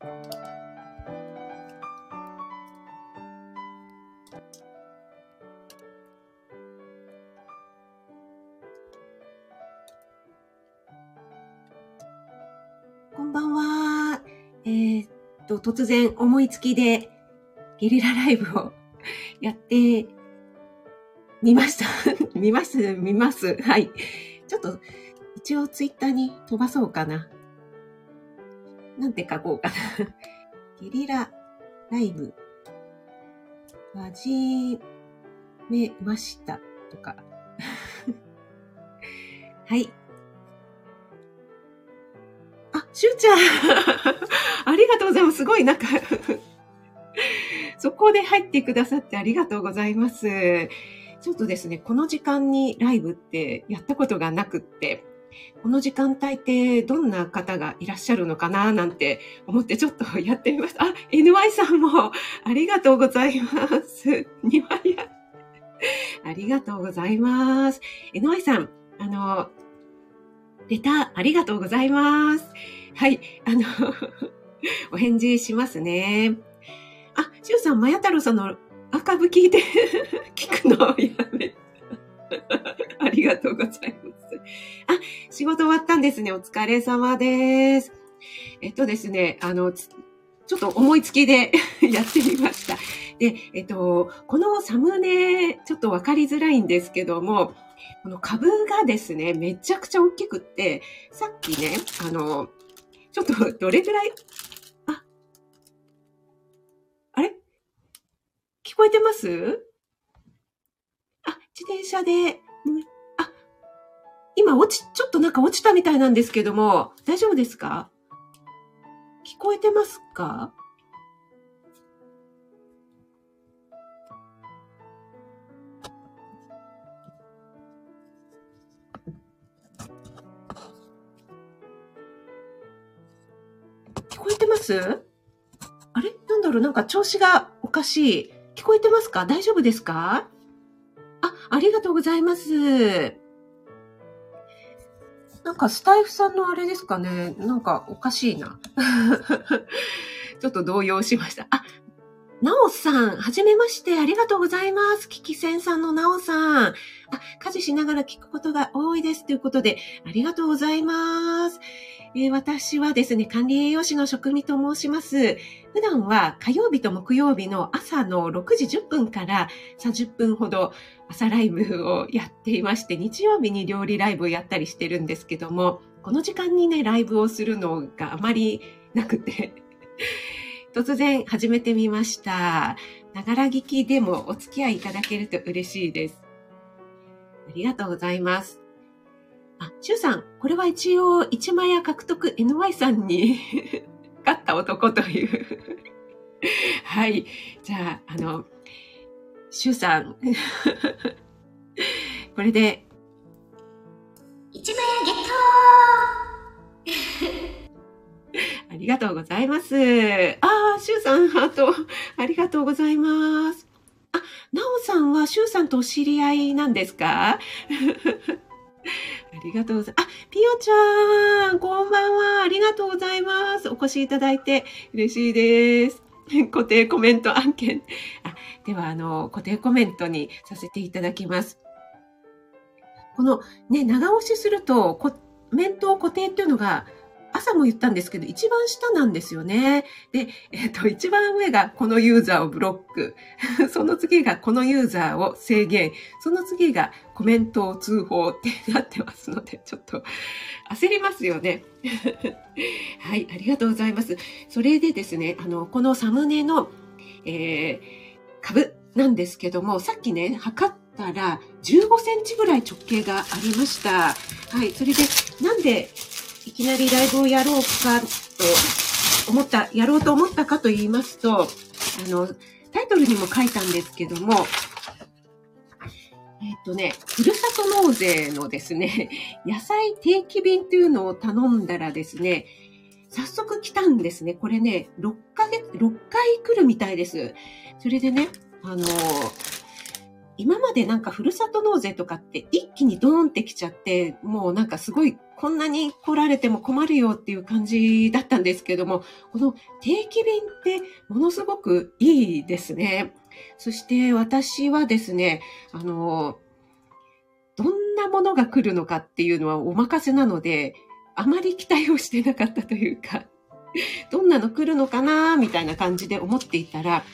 こんばんは。えー、っと、突然思いつきでゲリラライブを やってみました。見ます、見ます。はい。ちょっと、一応ツイッターに飛ばそうかな。なんて書こうかな。ゲリラライブ、始めましたとか。はい。あ、しゅうちゃん ありがとうございます。すごい、なんかそこで入ってくださってありがとうございます。ちょっとですね、この時間にライブってやったことがなくって、この時間帯ってどんな方がいらっしゃるのかななんて思ってちょっとやってみました。あ、NY さんもありがとうございます。にわや。ありがとうございます。NY さん、あの、レターありがとうございます。はい、あの お返事しますね。あ、しゅうさん、まや太郎さんの赤部聞いて 聞くのをやめありがとうございます。あ、仕事終わったんですね。お疲れ様です。えっとですね、あの、ちょっと思いつきで やってみました。で、えっと、このサムネ、ちょっとわかりづらいんですけども、この株がですね、めちゃくちゃ大きくって、さっきね、あの、ちょっと どれぐらい、あ、あれ？聞こえてます？あ、自転車で、今落ち、ちょっとなんか落ちたみたいなんですけども、大丈夫ですか？聞こえてますか？聞こえてます？あれ？なんだろう？なんか調子がおかしい。聞こえてますか？大丈夫ですか？あ、ありがとうございます。なんかスタイフさんのあれですかねなんかおかしいな。ちょっと動揺しました。なおさん、はじめまして、ありがとうございます。キキセンさんのなおさん。あ、家事しながら聞くことが多いです。ということで、ありがとうございます。えー、私はですね、管理栄養士の職味と申します。普段は火曜日と木曜日の朝の6時10分から30分ほど朝ライブをやっていまして、日曜日に料理ライブをやったりしてるんですけども、この時間にね、ライブをするのがあまりなくて突然始めてみました。ながら聞きでもお付き合いいただけると嬉しいです。ありがとうございます。あ、シュウさん、これは一応、一枚屋獲得 NY さんに 勝った男という はい。じゃあ、あの、シュウさん、これで、一枚屋ゲットありがとうございます。ああ、シュウさん、ハート、ありがとうございます。あ、なおさんはシュウさんとお知り合いなんですか？ありがとうございます。あ、ピオちゃん、こんばんは。ありがとうございます。お越しいただいて嬉しいです。固定コメント案件。あでは、あの、固定コメントにさせていただきます。このね、長押しすると、コメント固定っていうのが朝も言ったんですけど、一番下なんですよね。で、えっ、と、一番上がこのユーザーをブロック。その次がこのユーザーを制限。その次がコメントを通報ってなってますので、ちょっと焦りますよね。はい、ありがとうございます。それでですね、あの、このサムネの、えー、株なんですけども、さっきね、測ったら15センチぐらい直径がありました。はい、それで、なんでいきなりライブをやろうかと思った、やろうと思ったかと言いますと、あの、タイトルにも書いたんですけども、えっ、とね、ふるさと納税のですね、野菜定期便っていうのを頼んだらですね、早速来たんですね。これね、6ヶ月、6回来るみたいです。それでね、あの、今までなんかふるさと納税とかって一気にドーンってきちゃって、もうなんかすごいこんなに来られても困るよっていう感じだったんですけども、この定期便ってものすごくいいですね。そして私はですね、あの、どんなものが来るのかっていうのはお任せなので、あまり期待をしてなかったというか、どんなの来るのかなみたいな感じで思っていたら、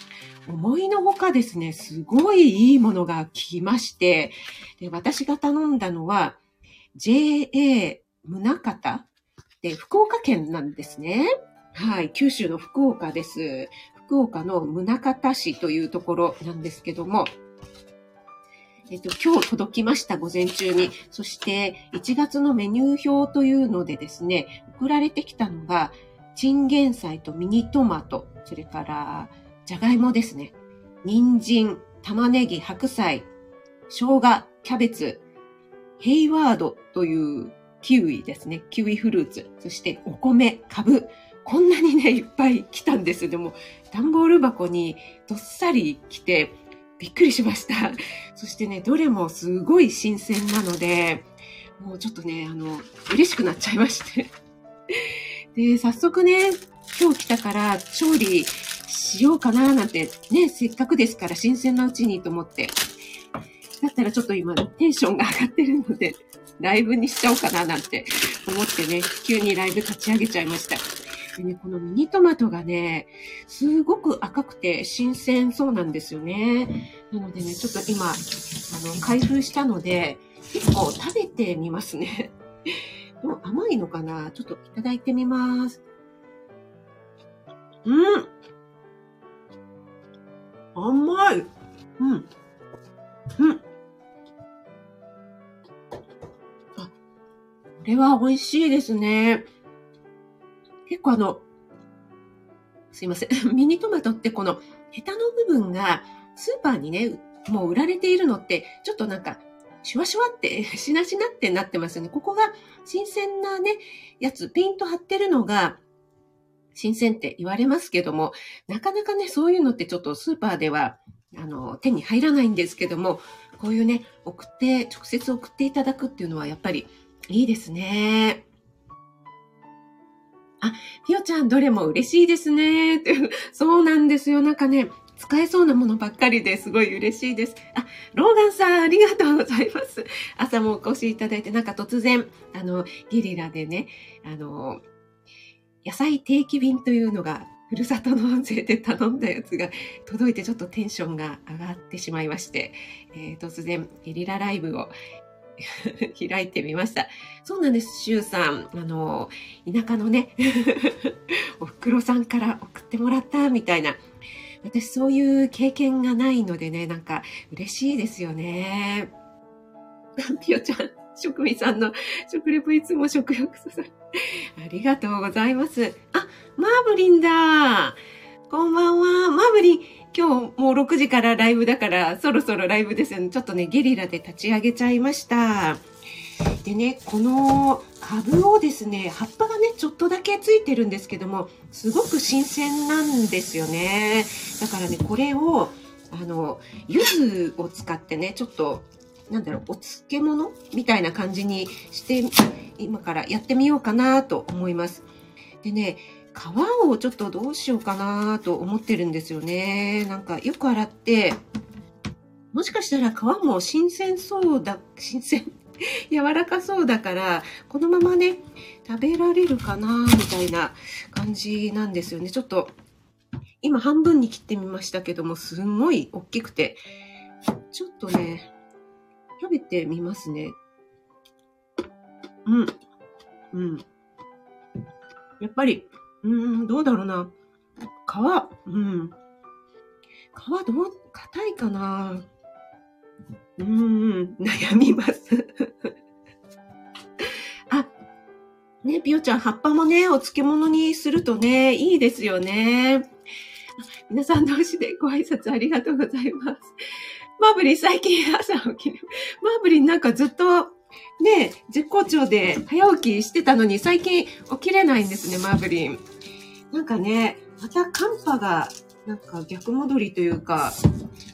思いのほかですね、すごいいいものが来まして、で私が頼んだのは、JA 宗方で、福岡県なんですね。はい、九州の福岡です。福岡の宗像市というところなんですけども、えっと、今日届きました、午前中に。そして、1月のメニュー表というのでですね、送られてきたのが、チンゲン菜とミニトマト、それから、じゃがいもですね。人参、玉ねぎ、白菜、生姜、キャベツ、ヘイワードというキウイですね。キウイフルーツ。そしてお米、株。こんなにね、いっぱい来たんです。でも、段ボール箱にどっさり来て、びっくりしました。そしてね、どれもすごい新鮮なので、もうちょっとね、あの、嬉しくなっちゃいまして。で、早速ね、今日来たから調理しようかななんて、ね、せっかくですから新鮮なうちにと思って。だったらちょっと今テンションが上がってるので、ライブにしちゃおうかななんて思ってね、急にライブ立ち上げちゃいました。でね、このミニトマトがね、すごく赤くて新鮮そうなんですよね。なのでね、ちょっと今、あの、開封したので、結構食べてみますね。甘いのかな？ちょっといただいてみます。うん。甘い。うん。うん。あ、これは美味しいですね。結構あの、すいません。ミニトマトってこのヘタの部分がスーパーにね、もう売られているのって、ちょっとなんか、シュワシュワって、しなしなってなってますよね。ここが新鮮なね、やつ、ペイント貼ってるのが、新鮮って言われますけども、なかなかね、そういうのってちょっとスーパーでは、あの、手に入らないんですけども、こういうね、送って、直接送っていただくっていうのはやっぱりいいですね。あ、ピオちゃん、どれも嬉しいですね。そうなんですよ。なんかね、使えそうなものばっかりですごい嬉しいです。あ、ローガンさん、ありがとうございます。朝もお越しいただいて、なんか突然、あの、ゲリラでね、あの、野菜定期便というのが、ふるさと納税で頼んだやつが届いてちょっとテンションが上がってしまいまして、えー、突然ゲリラライブを 開いてみました。そうなんです、シュウさん。あの、田舎のね、おふくろさんから送ってもらったみたいな。私そういう経験がないのでね、なんか嬉しいですよね。ピオちゃん、職味さんの食レポいつも食欲そそる。ありがとうございます。あ、マーブリンだ。こんばんは。マーブリン、今日もう6時からライブだからそろそろライブですよね。ちょっとね、ゲリラで立ち上げちゃいました。でね、この株をですね、葉っぱがね、ちょっとだけついてるんですけども、すごく新鮮なんですよね。だからね、これを、あの、柚子を使ってね、ちょっと、なんだろう、お漬物？みたいな感じにして、今からやってみようかなと思います。でね、皮をちょっとどうしようかなと思ってるんですよね。なんかよく洗って、もしかしたら皮も新鮮そうだ、新鮮 柔らかそうだから、このままね、食べられるかな、みたいな感じなんですよね。ちょっと、今半分に切ってみましたけども、すんごい大きくて、ちょっとね、食べてみますね。うん。うん。やっぱり、うん、どうだろうな。皮、うん。皮どう、硬いかなうん、悩みます。あ、ね、ぴよちゃん、葉っぱもね、お漬物にするとね、いいですよね。皆さん同士でご挨拶ありがとうございます。マーブリン最近朝起きる。マーブリンなんかずっとね、絶好調で早起きしてたのに最近起きれないんですね、マーブリン。なんかね、また寒波がなんか逆戻りというか、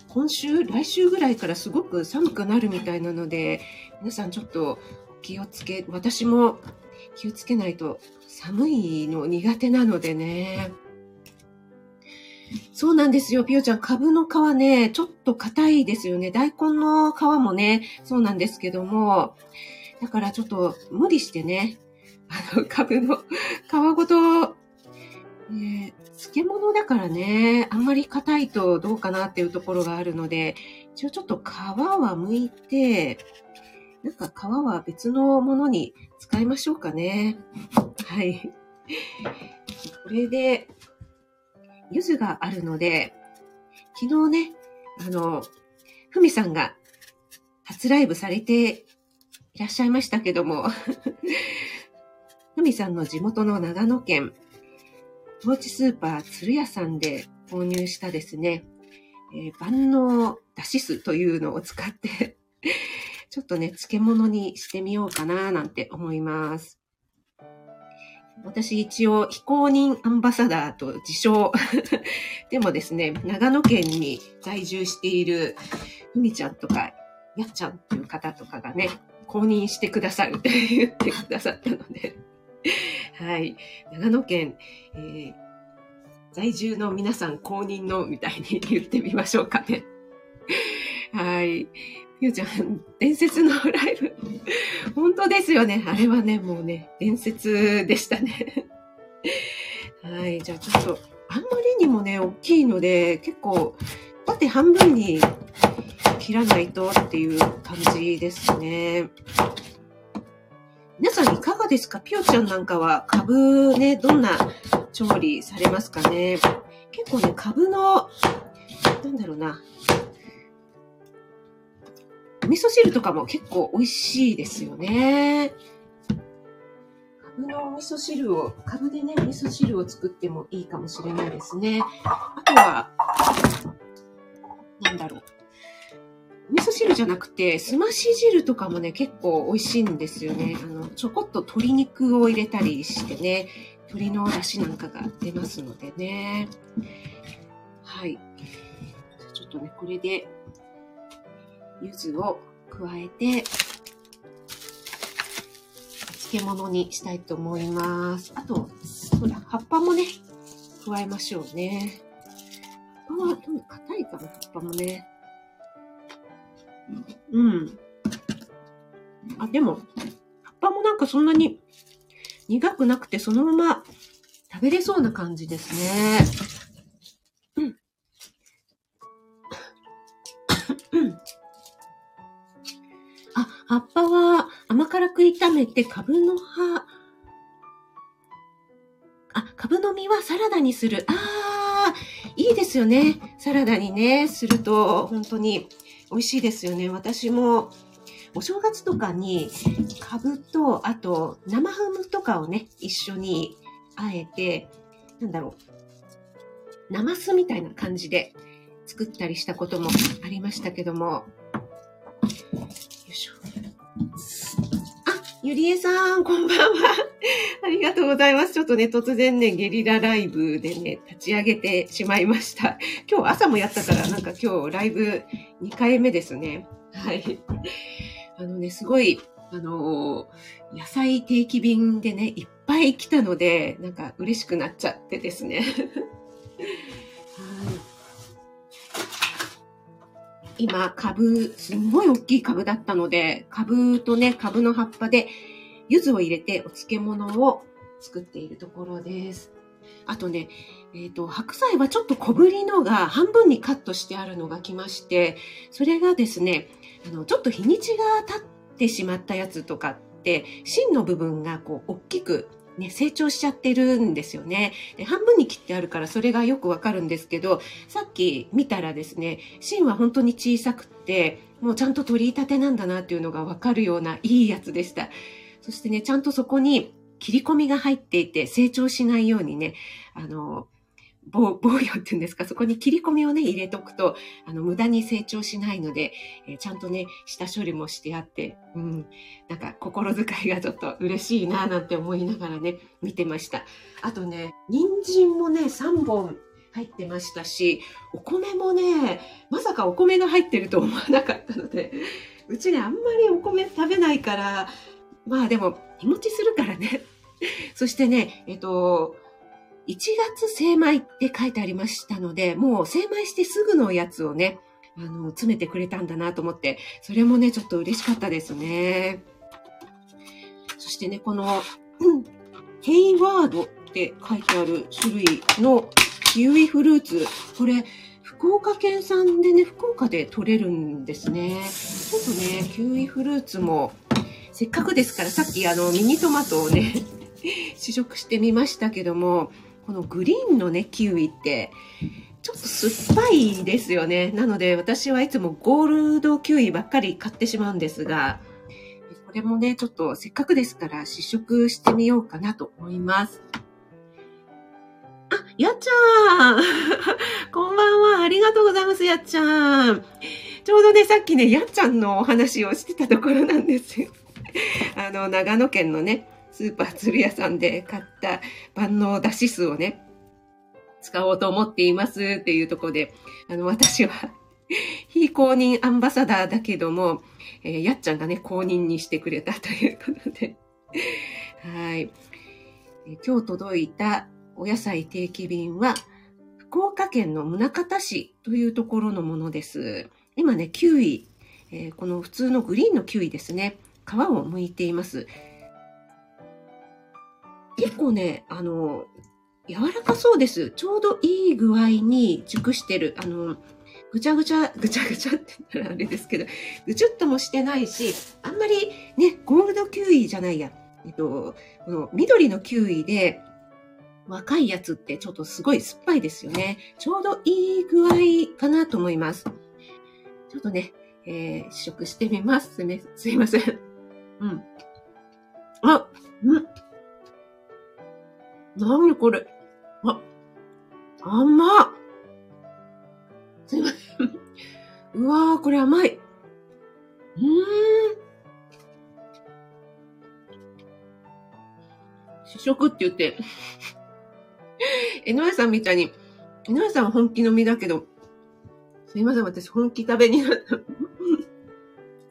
今週、来週ぐらいからすごく寒くなるみたいなので、皆さんちょっと気をつけ、私も気をつけないと寒いの苦手なのでね。そうなんですよ、ピオちゃん。株の皮ね、ちょっと硬いですよね。大根の皮もね、そうなんですけども、だからちょっと無理してね、あの、株の皮ごと、ね、漬物だからね、あんまり硬いとどうかなっていうところがあるので、一応ちょっと皮は剥いて、なんか皮は別のものに使いましょうかね。はい。これで、柚子があるので、昨日ね、あの、ふみさんが初ライブされていらっしゃいましたけども、ふみさんの地元の長野県、当地スーパー鶴屋さんで購入したですね、えー、万能だし酢というのを使って ちょっとね、漬物にしてみようかななんて思います。私一応非公認アンバサダーと自称 でもですね、長野県に在住しているふみちゃんとかやっちゃんっていう方とかがね、公認してくださるって言ってくださったので はい。長野県、えー、在住の皆さん公認のみたいに言ってみましょうかね。はい。ゆうちゃん、伝説のライブ。本当ですよね。あれはね、もうね、伝説でしたね。はい。じゃあちょっと、あんまりにもね、大きいので、結構、縦半分に切らないとっていう感じですね。皆さんいかがですか？ピオちゃんなんかは株ね、どんな調理されますかね？結構ね、株の、なんだろうな、味噌汁とかも結構美味しいですよね。カブの味噌汁を、カブでね、味噌汁を作ってもいいかもしれないですね。あとは、なんだろう。味噌汁じゃなくて、すまし汁とかもね、結構美味しいんですよね。あの、ちょこっと鶏肉を入れたりしてね、鶏の出汁なんかが出ますのでね。はい。ちょっとね、これで柚子を加えて、漬物にしたいと思います。あと、そうだ、葉っぱもね、加えましょうね。葉っぱは、どんどん硬いかな、葉っぱもね。うん。あ、でも、葉っぱもなんかそんなに苦くなくて、そのまま食べれそうな感じですね。葉っぱは甘辛く炒めて、カブの葉、あ、カブの実はサラダにする。ああ、いいですよね。サラダにね、すると本当に美味しいですよね。私もお正月とかにカブと、あと生ハムとかをね、一緒にあえて、なんだろう、ナマスみたいな感じで作ったりしたこともありましたけども、よいしょゆりえさん、こんばんは。ありがとうございます。ちょっとね、突然ね、ゲリラライブでね、立ち上げてしまいました。今日朝もやったから、なんか今日ライブ2回目ですね。はい。あのね、すごい、あのー、野菜定期便でね、いっぱい来たので、なんか嬉しくなっちゃってですね。今、株、すんごい大きい株だったので、株とね、株の葉っぱで、柚子を入れてお漬物を作っているところです。あとね、えっ、ー、と、白菜はちょっと小ぶりのが半分にカットしてあるのが来まして、それがですね、あの、ちょっと日にちが経ってしまったやつとかって、芯の部分がこう、大きくね、成長しちゃってるんですよね。で半分に切ってあるからそれがよくわかるんですけど、さっき見たらですね、芯は本当に小さくって、もうちゃんと取り立てなんだなっていうのがわかるようないいやつでした。そしてね、ちゃんとそこに切り込みが入っていて成長しないようにね、あの、防 防御っていうんですか、そこに切り込みをね、入れとくと、あの、無駄に成長しないので、えー、ちゃんとね、下処理もしてあって、うん、なんか心遣いがちょっと嬉しいななんて思いながらね、見てました。あとね、人参もね、3本入ってましたし、お米もね、まさかお米が入ってると思わなかったので、うちね、あんまりお米食べないから、まあでも、日持ちするからね。そしてね、えっと、1月精米って書いてありましたので、もう精米してすぐのやつをね、あの、詰めてくれたんだなと思って、それもね、ちょっと嬉しかったですね。そしてね、この、うんヘイワードって書いてある種類のキウイフルーツ。これ、福岡県産でね、福岡で取れるんですね。ちょっとね、キウイフルーツも、せっかくですから、さっきあの、ミニトマトをね、試食してみましたけども、このグリーンのね、キウイって、ちょっと酸っぱいですよね。なので、私はいつもゴールドキウイばっかり買ってしまうんですが、これもね、ちょっとせっかくですから試食してみようかなと思います。あ、やっちゃん こんばんは。ありがとうございます、やっちゃん。ちょうどね、さっきね、やっちゃんのお話をしてたところなんですよ。あの、長野県のね、スーパー鶴屋さんで買った万能だし酢をね、使おうと思っていますっていうとこで、あの、私は、非公認アンバサダーだけども、えーやっちゃんがね、公認にしてくれたということで。はい。今日届いたお野菜定期便は、福岡県の宗像市というところのものです。今ね、キウイ、えーこの普通のグリーンのキウイですね。皮を剥いています。結構ね、あの、柔らかそうです。ちょうどいい具合に熟してる。あの、ぐちゃぐちゃ、ぐちゃぐちゃって言ったらあれですけど、ぐちゅっともしてないし、あんまりね、ゴールドキウイじゃないや。えっと、この緑のキウイで、若いやつってちょっとすごい酸っぱいですよね。ちょうどいい具合かなと思います。ちょっとね、えー試食してみます。すみません。うん。あ、うん。なにこれ？あ、甘っ。すいません。うわー、これ甘い。うーん。試食って言って、江上さんみたいに、江上さんは本気の身だけど、すいません、私本気食べになった。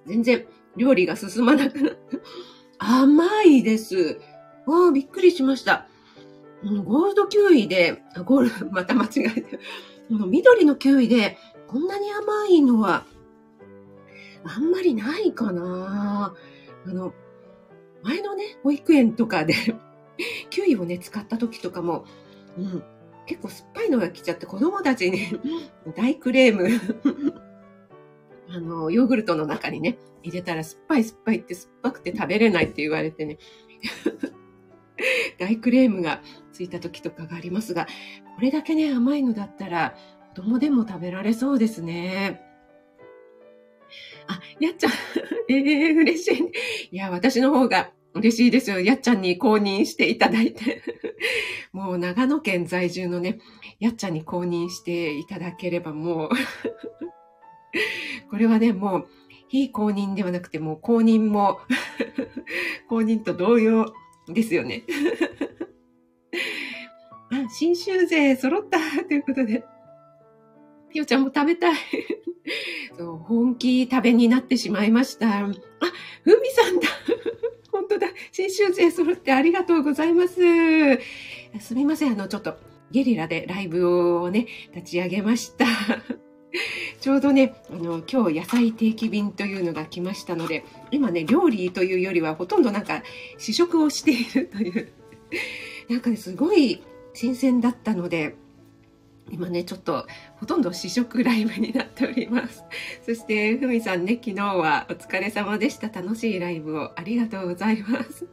全然料理が進まなくなった。甘いです。わあ、びっくりしました。うんゴールドキウイで、あゴールド、また間違えた。この緑のキウイで、こんなに甘いのは、あんまりないかなあの、前のね、保育園とかで、キウイをね、使った時とかも、うん、結構酸っぱいのが来ちゃって、子供たちに大クレーム、あの、ヨーグルトの中にね、入れたら酸っぱい酸っぱいって酸っぱくて食べれないって言われてね、大クレームがついた時とかがありますが、これだけね、甘いのだったら、子供でも食べられそうですね。あ、やっちゃん、ええ嬉しい。いや、私の方が嬉しいですよ。やっちゃんに公認していただいて。もう長野県在住のね、やっちゃんに公認していただければもう、これはね、もう、非公認ではなくて、もう公認も、公認と同様ですよね。あ、新州勢揃ったということで。ピオちゃんも食べたい。そう、本気食べになってしまいました。あ、ふみさんだ。本当だ。新州勢揃ってありがとうございます。すみません。あの、ちょっとゲリラでライブをね、立ち上げました。ちょうどね、あの、今日野菜定期便というのが来ましたので、今ね、料理というよりはほとんどなんか試食をしているという、なんかね、すごい新鮮だったので、今ね、ちょっとほとんど試食ライブになっております。そして、ふみさんね、昨日はお疲れ様でした。楽しいライブをありがとうございます。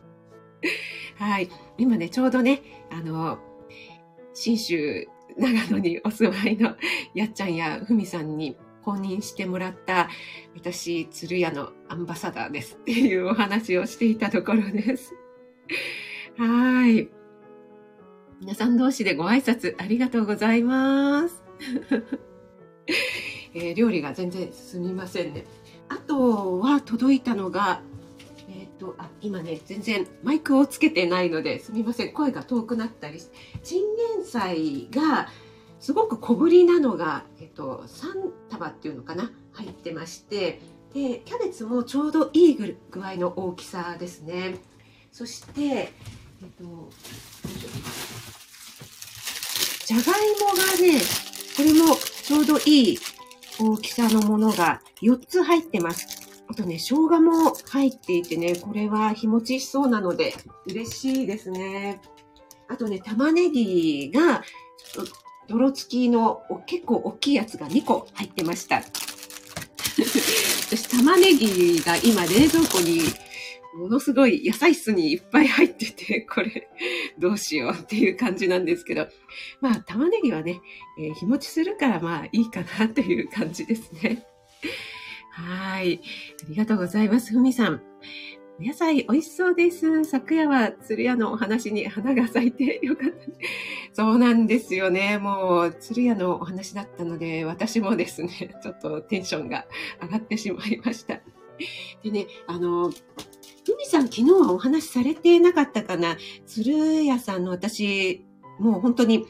はい。今ね、ちょうどね、あの、新州、長野にお住まいのやっちゃんやふみさんに公認してもらった私、鶴屋のアンバサダーですっていうお話をしていたところです。はい。皆さん同士でご挨拶ありがとうございます。えー料理が全然進みませんね。あとは届いたのが、えっ、と、あ、今ね、全然マイクをつけてないので、すみません、声が遠くなったりして、チンゲン菜が、すごく小ぶりなのが、えっと、3束っていうのかな？入ってましてでキャベツもちょうどいい具合の大きさですねそして、えっと、じゃがいもがねこれもちょうどいい大きさのものが4つ入ってますあとね、生姜も入っていてね、これは日持ちしそうなので嬉しいですね。あとね、玉ねぎが、泥付きの結構大きいやつが2個入ってました。私、玉ねぎが今冷蔵庫にものすごい野菜室にいっぱい入ってて、これどうしようっていう感じなんですけど、まあ玉ねぎはね、えー、日持ちするからまあいいかなという感じですね。はい。ありがとうございます。ふみさん。お野菜美味しそうです。昨夜は鶴屋のお話に 花が咲いてよかった、そうなんですよね。もう鶴屋のお話だったので、私もですね、ちょっとテンションが上がってしまいました。でね、あの、ふみさん昨日はお話しされてなかったかな？鶴屋さんの私、もう本当に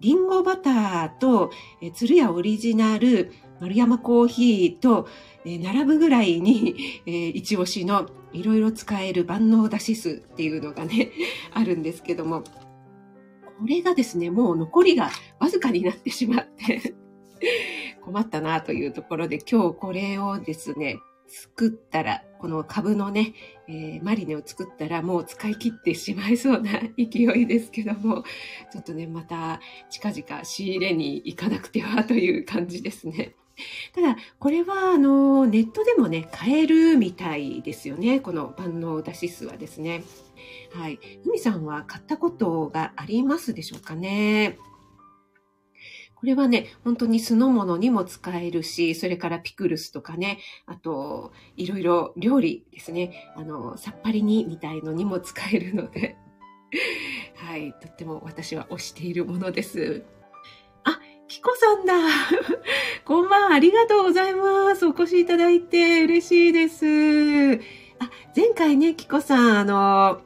リンゴバターと鶴屋オリジナル丸山コーヒーとえ、並ぶぐらいに、えー、一押しのいろいろ使える万能だし酢っていうのがね、あるんですけども、これがですね、もう残りがわずかになってしまって困ったなというところで今日これをですね、作ったら、この株のね、えー、マリネを作ったらもう使い切ってしまいそうな勢いですけども、ちょっとね、また近々仕入れに行かなくてはという感じですね。ただ、これは、あの、ネットでもね、買えるみたいですよね。この万能だし酢はですね。はい。ふみさんは買ったことがありますでしょうかね？これはね、本当に酢の物にも使えるし、それからピクルスとかね、あと、いろいろ料理ですね、あの、さっぱり煮みたいのにも使えるので、はい、とっても私は推しているものです。あキコさんだ。こんばんありがとうございます。お越しいただいて嬉しいです。あ、前回ね、キコさん、あの、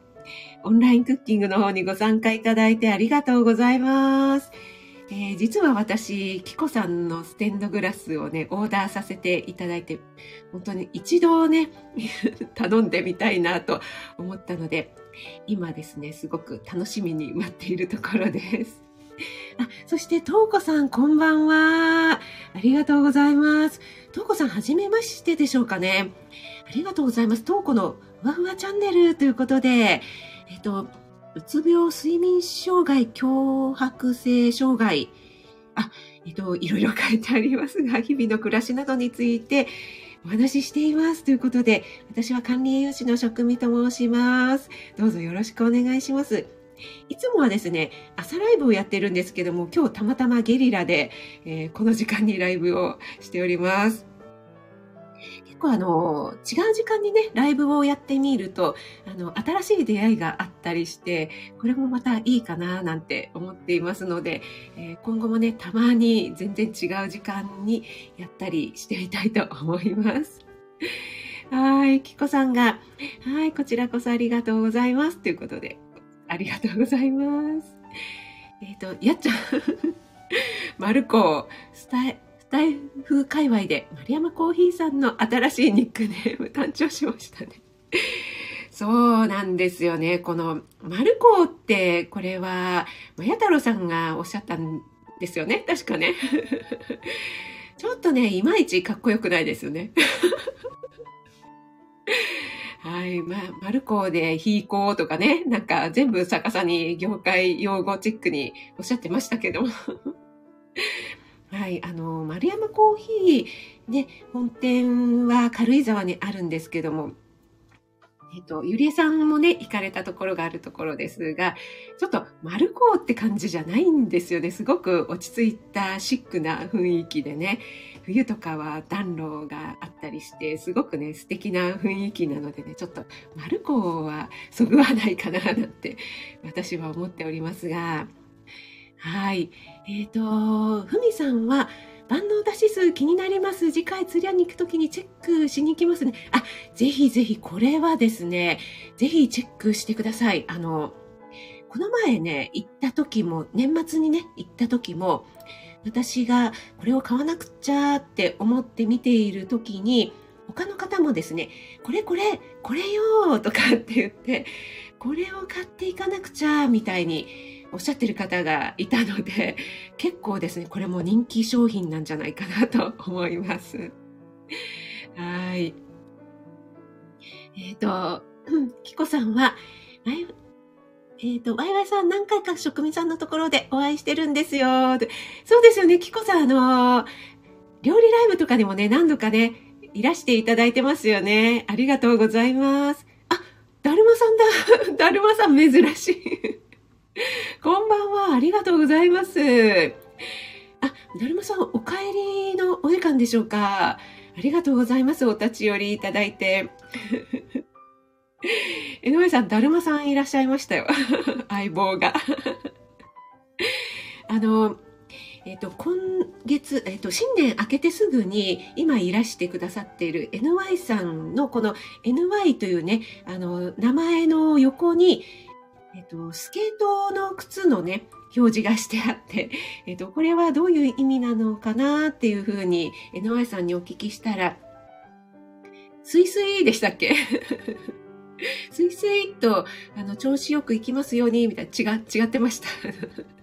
オンラインクッキングの方にご参加いただいてありがとうございます。えー、実は私、キコさんのステンドグラスをね、オーダーさせていただいて、本当に一度ね、頼んでみたいなと思ったので、今ですね、すごく楽しみに待っているところです。あ、そして、とうこさん、こんばんは。ありがとうございます。とうこさん、はじめましてでしょうかね。ありがとうございます。とうこのふわふわチャンネルということで、えっと、うつ病、睡眠障害、脅迫性障害、あ、えっと、いろいろ書いてありますが、日々の暮らしなどについてお話ししています。ということで、私は管理栄養士の職味と申します。どうぞよろしくお願いします。いつもはですね、朝ライブをやってるんですけども、今日たまたまゲリラで、えー、この時間にライブをしております。構あの、違う時間にね、ライブをやってみると、あの、新しい出会いがあったりして、これもまたいいかななんて思っていますので、えー、今後もね、たまに全然違う時間にやったりしてみたいと思います。はい、キコさんが、はい、こちらこそありがとうございます。ということで、ありがとうございます。えっ、ー、と、やっちゃん、マルコ、スタイ、スタイフ界隈で丸山コーヒーさんの新しいニックネーム誕生しましたね。そうなんですよね。この、マルコーって、これは、まや太郎さんがおっしゃったんですよね。確かね。ちょっとね、いまいちかっこよくないですよね。はい。まあ、マルコでヒーコーとかね、なんか全部逆さに業界用語チックにおっしゃってましたけど。はい。あの、丸山コーヒー、ね、本店は軽井沢にあるんですけども、えっと、ゆりえさんもね、行かれたところがあるところですが、ちょっと丸コーって感じじゃないんですよね。すごく落ち着いたシックな雰囲気でね。冬とかは暖炉があったりして、すごくね、素敵な雰囲気なのでね、ちょっと丸子はそぐわないかななんて私は思っておりますが、はい。えっ、ー、と、ふみさんは、万能だし数気になります。次回釣り屋に行くときにチェックしに行きますね。あ、ぜひぜひこれはですね、ぜひチェックしてください。あの、この前ね、行った時も、年末にね、行った時も、私がこれを買わなくちゃって思って見ている時に、他の方もですね、これこれ、これよとかって言って、これを買っていかなくちゃみたいにおっしゃってる方がいたので、結構ですね、これも人気商品なんじゃないかなと思います。はい。えっ、ー、と、キコさんは、えっ、ー、と、ワイワイさん何回か職人さんのところでお会いしてるんですよ。そうですよね、キコさん、あの、料理ライブとかにもね、何度かね、いらしていただいてますよね。ありがとうございます。あ、だるまさんだ。だるまさん珍しい。こんばんは。ありがとうございます。あ、だるまさん、お帰りのお時間でしょうか？ありがとうございます。お立ち寄りいただいて。江上さん、だるまさんいらっしゃいましたよ。相棒が。あの、えっ、ー、と、今月、えっ、ー、と、新年明けてすぐに今いらしてくださっている NY さんのこの NY というね、あの、名前の横に、えっ、と、スケートの靴のね、表示がしてあって、えっ、と、これはどういう意味なのかなっていうふうに NY さんにお聞きしたら、スイスイでしたっけ？スイスイと、あの、調子よく行きますように、みたいな、違、違ってました。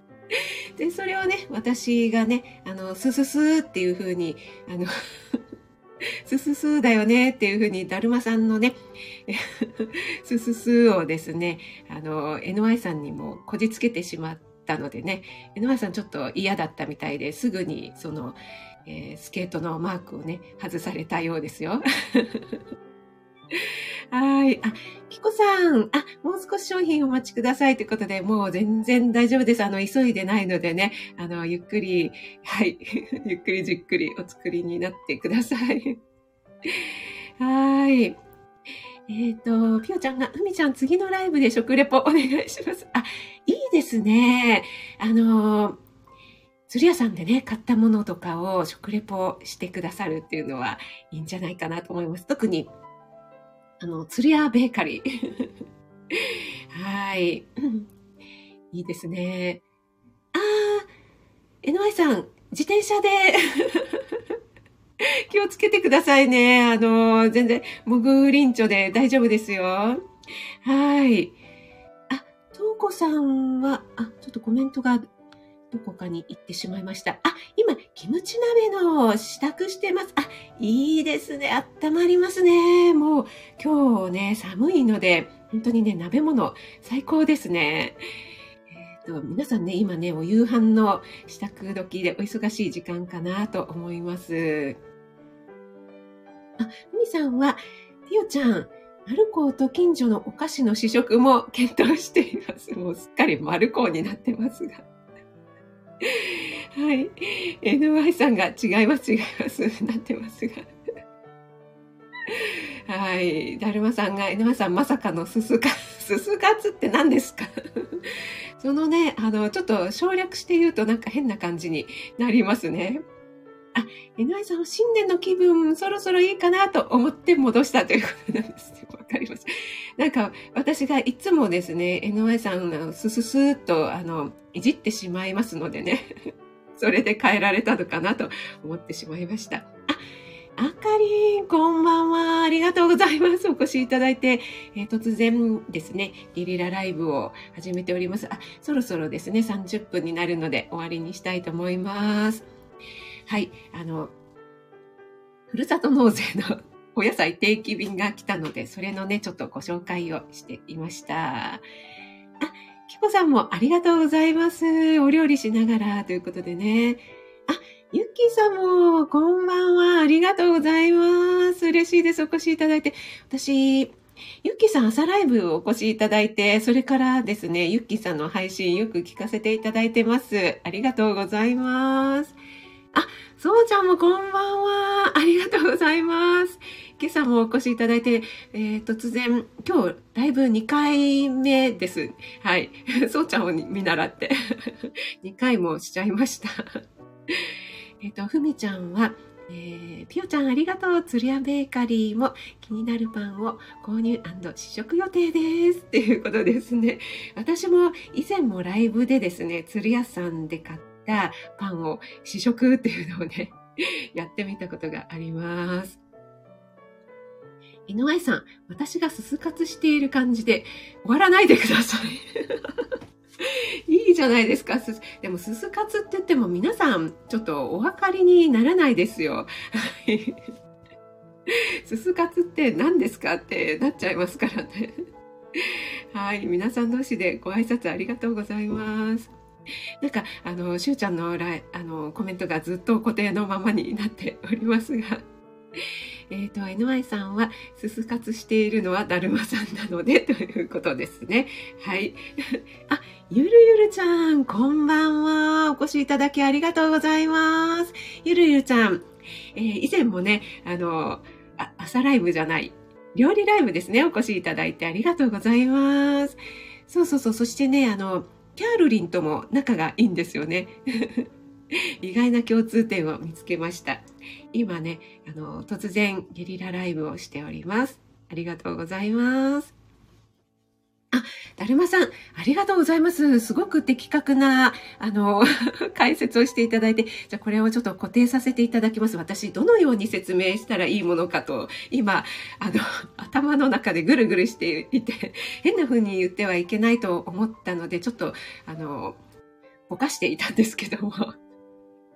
で、それをね、私がね、あの、スススーっていう風に、あのすすすだよねっていうふうに、だるまさんのね、スススーをですね、あの、NY さんにもこじつけてしまったのでね、NY さんちょっと嫌だったみたいですぐに、その、えー、スケートのマークをね、外されたようですよ。はい。あ、キコさん、あ、もう少し商品お待ちくださいということで、もう全然大丈夫です。あの、急いでないのでね、あの、ゆっくり、はい。ゆっくりじっくりお作りになってください。はい。えっ、ー、と、ぴよちゃんが、ふみちゃん次のライブで食レポお願いします。あ、いいですね。あの、釣り屋さんでね、買ったものとかを食レポしてくださるっていうのはいいんじゃないかなと思います。特にあの、釣り屋ベーカリー。はい。いいですね。あー、NY さん、自転車で 気をつけてくださいね。あの、全然、モグリンチョで大丈夫ですよ。はい。あ、トウコさんは、あ、ちょっとコメントがどこかに行ってしまいました。あ、今、キムチ鍋の支度してます。あ、いいですね。あったまりますね。もう、今日ね、寒いので、本当にね、鍋物、最高ですね。えっ、ー、と、皆さんね、今ね、お夕飯の支度時でお忙しい時間かなと思います。あ、ふみさんは、ティオちゃん、マルコーと近所のお菓子の試食も検討しています。もうすっかりマルコーになってますが。はい。NY さんが違います違います なってますが。はい。だるまさんが NY さんまさかのすすか、すすかつって何ですか？そのね、あの、ちょっと省略して言うとなんか変な感じになりますね。あ、NY さん、新年の気分、そろそろいいかなと思って戻したということなんです わかります。なんか、私がいつもですね、NY さん、スススーっと、あの、いじってしまいますのでね。それで変えられたのかなと思ってしまいました。あ、あかりん、こんばんは。ありがとうございます。お越しいただいて、えー、突然ですね、ゲリラライブを始めております。あ、そろそろですね、30分になるので終わりにしたいと思います。はい、あの、ふるさと納税のお野菜定期便が来たので、それのね、ちょっとご紹介をしていました。あ、キコさんもありがとうございます。お料理しながらということでね。あ、ユッキーさんも、こんばんは。ありがとうございます。嬉しいです。お越しいただいて。私、ユッキーさん朝ライブをお越しいただいて、それからですね、ユッキーさんの配信よく聞かせていただいてます。ありがとうございます。あ、そうちゃんもこんばんは。ありがとうございます。今朝もお越しいただいて、えー、突然、今日、ライブ2回目です。はい。そうちゃんを見習って、2回もしちゃいました。えっと、ふみちゃんは、えー、ピオちゃんありがとう。鶴屋ベーカリーも気になるパンを購入試食予定です。っていうことですね。私も以前もライブでですね、鶴屋さんで買ったパンを試食っていうのをね、やってみたことがあります。井上さん、私がすす活している感じで終わらないでください。いいじゃないですか。でも、すす活って言っても皆さん、ちょっとお分かりにならないですよ。すす活って何ですかってなっちゃいますからね。はい。皆さん同士でご挨拶ありがとうございます。なんか、あの、しゅうちゃんのライあのコメントがずっと固定のままになっておりますが、えっ、ー、と、NY さんは、すす活しているのはだるまさんなので、ということですね。はい。あ、ゆるゆるちゃん、こんばんは。お越しいただきありがとうございます。ゆるゆるちゃん、えー、以前もね、あの、あ朝ライブじゃない、料理ライブですね、お越しいただいてありがとうございます。そうそうそう、そしてね、あの、キャールリンとも仲がいいんですよね。意外な共通点を見つけました。今ね、あの、突然ゲリラライブをしております。ありがとうございます。だるまさん、ありがとうございます。すごく的確な、あの、解説をしていただいて、じゃあこれをちょっと固定させていただきます。私、どのように説明したらいいものかと、今、あの、頭の中でぐるぐるしていて、変な風に言ってはいけないと思ったので、ちょっと、あの、ぼかしていたんですけども、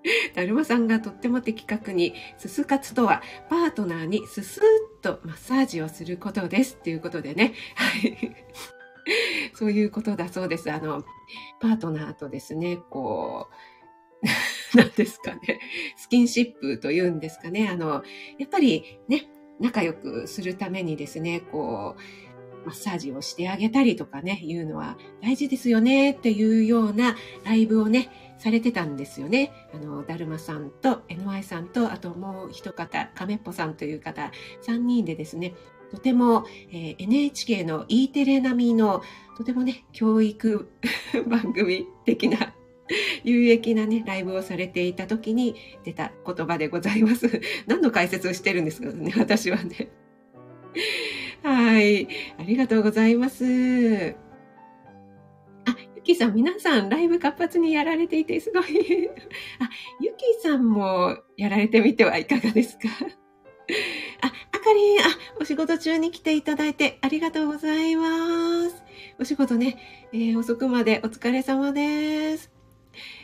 だるまさんがとっても的確に、すす活とは、パートナーにすすっとマッサージをすることです。ということでね。はい。そういうことだそうです。あの、パートナーとですね、こう、何ですかね、スキンシップというんですかね。あの、やっぱりね、仲良くするためにですね、こう、マッサージをしてあげたりとかね、いうのは大事ですよねっていうようなライブをね、されてたんですよね。あの、だるまさんと NY さんと、あともう一方、亀っぽさんという方、3人でですね、とても、えー、NHK の E テレ並みの、とてもね、教育 番組的な有益なね、ライブをされていた時に出た言葉でございます。何の解説をしてるんですけどね、私はね。はい。ありがとうございます。あ、ゆきさん、皆さん、ライブ活発にやられていて、すごい。あ、ゆきさんもやられてみてはいかがですか、あかりん、あ、お仕事中に来ていただいてありがとうございます。お仕事ね、えー、遅くまでお疲れ様です。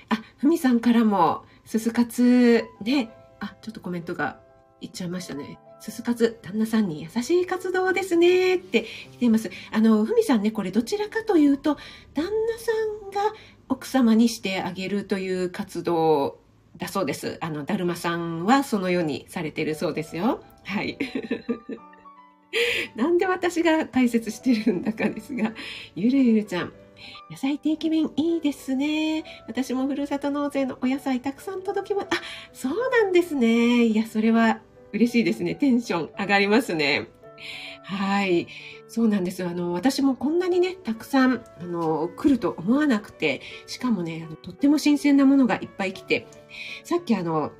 あ、ふみさんからも、すすかつ、ね、あ、ちょっとコメントがいっちゃいましたね。すす活、旦那さんに優しい活動ですねって来ています。あの、ふみさんね、これどちらかというと、旦那さんが奥様にしてあげるという活動だそうです。あの、だるまさんはそのようにされてるそうですよ。はい。なんで私が解説してるんだかですが、ゆるゆるちゃん。野菜定期便いいですね。私もふるさと納税のお野菜たくさん届きます。あ、そうなんですね。いや、それは嬉しいですね。テンション上がりますね。はい。そうなんです。あの、私もこんなにね、たくさん、あの、来ると思わなくて、しかもね、あのとっても新鮮なものがいっぱい来て、さっきあの、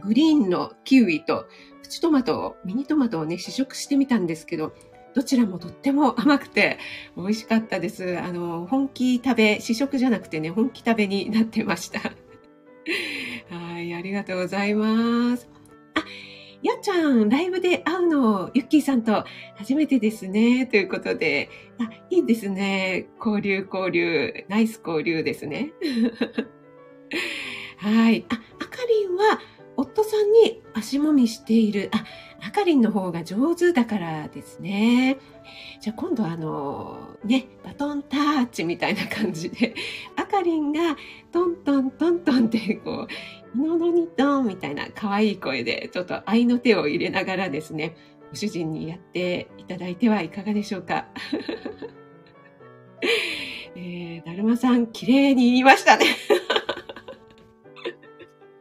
グリーンのキウイとプチトマトを、ミニトマトをね、試食してみたんですけど、どちらもとっても甘くて美味しかったです。あの、本気食べ、試食じゃなくてね、本気食べになってました。はい、ありがとうございます。あ、やっちゃん、ライブで会うの、ゆっきーさんと初めてですね。ということで、あ、いいですね。交流、交流、ナイス交流ですね。はい。あ、あかりんは、夫さんに足もみしている。あ、あかりんの方が上手だからですね。じゃあ今度あの、ね、バトンタッチみたいな感じで、あかりんがトントントントンってこう、いののにドンみたいな可愛い声で、ちょっと愛の手を入れながらですね、ご主人にやっていただいてはいかがでしょうか。えー、だるまさん、綺麗に言いましたね。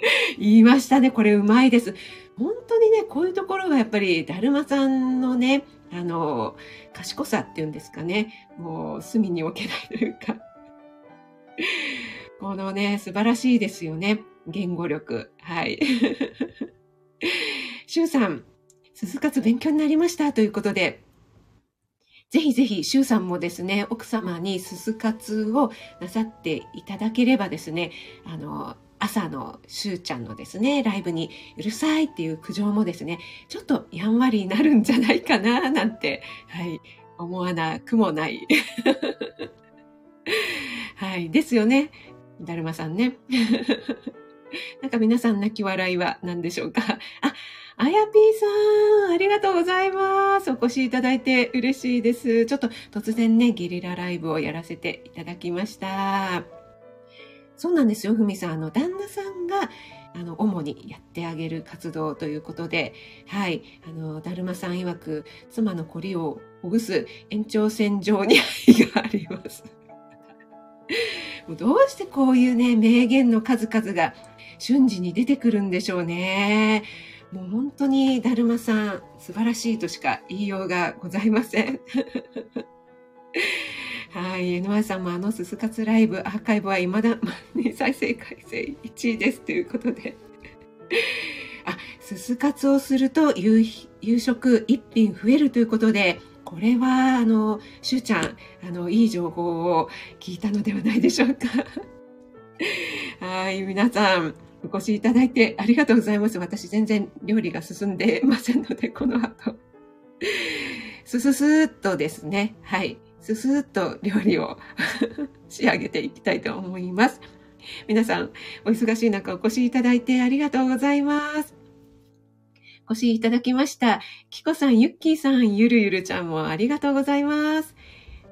言いましたね。これうまいです。本当にね、こういうところがやっぱり、だるまさんのね、あの、賢さっていうんですかね。もう、隅に置けないというか。このね、素晴らしいですよね。言語力。はい。しゅうさん、すすかつ勉強になりましたということで、ぜひぜひ、しゅうさんもですね、奥様にすす活をなさっていただければですね、あの、朝のしゅうちゃんのですね、ライブにうるさいっていう苦情もですね、ちょっとやんわりになるんじゃないかな、なんて、はい、思わなくもない。はい、ですよね。だるまさんね。なんか皆さん泣き笑いは何でしょうか？あ、あやぴーさん、ありがとうございます。お越しいただいて嬉しいです。ちょっと突然ね、ゲリラライブをやらせていただきました。そうなんですよ、ふみさん。あの、旦那さんが、あの、主にやってあげる活動ということで、はい、あの、だるまさん曰く、妻の凝りをほぐす延長線上に愛があります。もうどうしてこういうね、名言の数々が瞬時に出てくるんでしょうね。もう本当にだるまさん素晴らしいとしか言いようがございません。はい。NY さんもあのすす活ライブアーカイブは未だ、再生回数1位ですということで。あ、すす活をすると夕夕食1品増えるということで、これは、あの、しゅうちゃん、あの、いい情報を聞いたのではないでしょうか。はい。皆さん、お越しいただいてありがとうございます。私全然料理が進んでませんので、この後。すすすーっとですね。はい。すすーっと料理を 仕上げていきたいと思います。皆さん、お忙しい中お越しいただいてありがとうございます。お越しいただきました。キコさん、ユッキーさん、ゆるゆるちゃんもありがとうございます。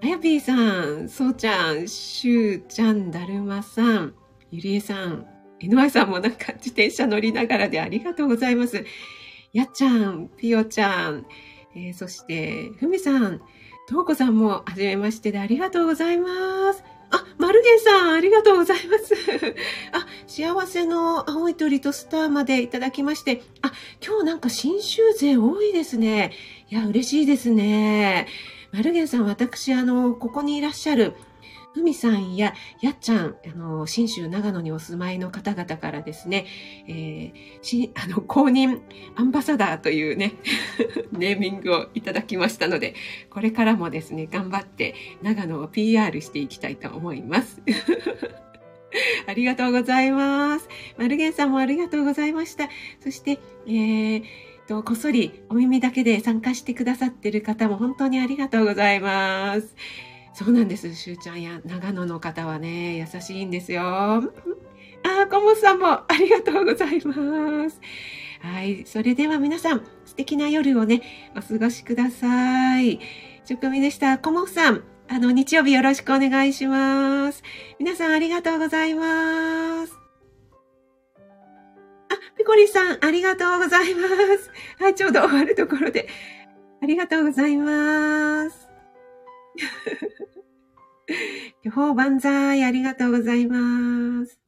あやぴーさん、そうちゃん、しゅうちゃん、だるまさん、ゆりえさん、NY さんもなんか自転車乗りながらでありがとうございます。やっちゃん、ぴよちゃん、えー、そして、ふみさん、とうこさんも、はじめましてでありがとうございます。あ、マルゲンさん、ありがとうございます。あ、幸せの青い鳥とスターまでいただきまして、あ、今日なんか新州勢多いですね。いや、嬉しいですね。マルゲンさん、私、あの、ここにいらっしゃる、ふみさんややっちゃん、あの、新州長野にお住まいの方々からですね、えー、あの、公認アンバサダーというね、ネーミングをいただきましたので、これからもですね、頑張って長野を PR していきたいと思います。ありがとうございます。マルゲンさんもありがとうございました。そして、えー、と、こっそりお耳だけで参加してくださってる方も本当にありがとうございます。そうなんです。しゅうちゃんや長野の方はね、優しいんですよ。あ、コモさんもありがとうございます。はい。それでは皆さん、素敵な夜をね、お過ごしください。ちょくみでした。コモさん、あの、日曜日よろしくお願いします。皆さんありがとうございます。あ、ピコリさん、ありがとうございます。はい、ちょうど終わるところで。ありがとうございます。今日万歳ありがとうございます。